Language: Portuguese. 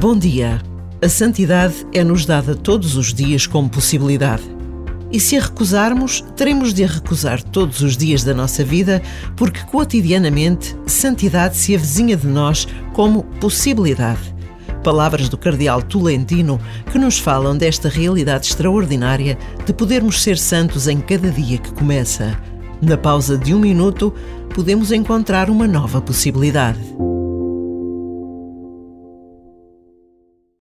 Bom dia. A santidade é-nos dada todos os dias como possibilidade. E se a recusarmos, teremos de a recusar todos os dias da nossa vida, porque cotidianamente santidade se avizinha de nós como possibilidade. Palavras do Cardeal Tolentino que nos falam desta realidade extraordinária de podermos ser santos em cada dia que começa. Na pausa de um minuto, podemos encontrar uma nova possibilidade.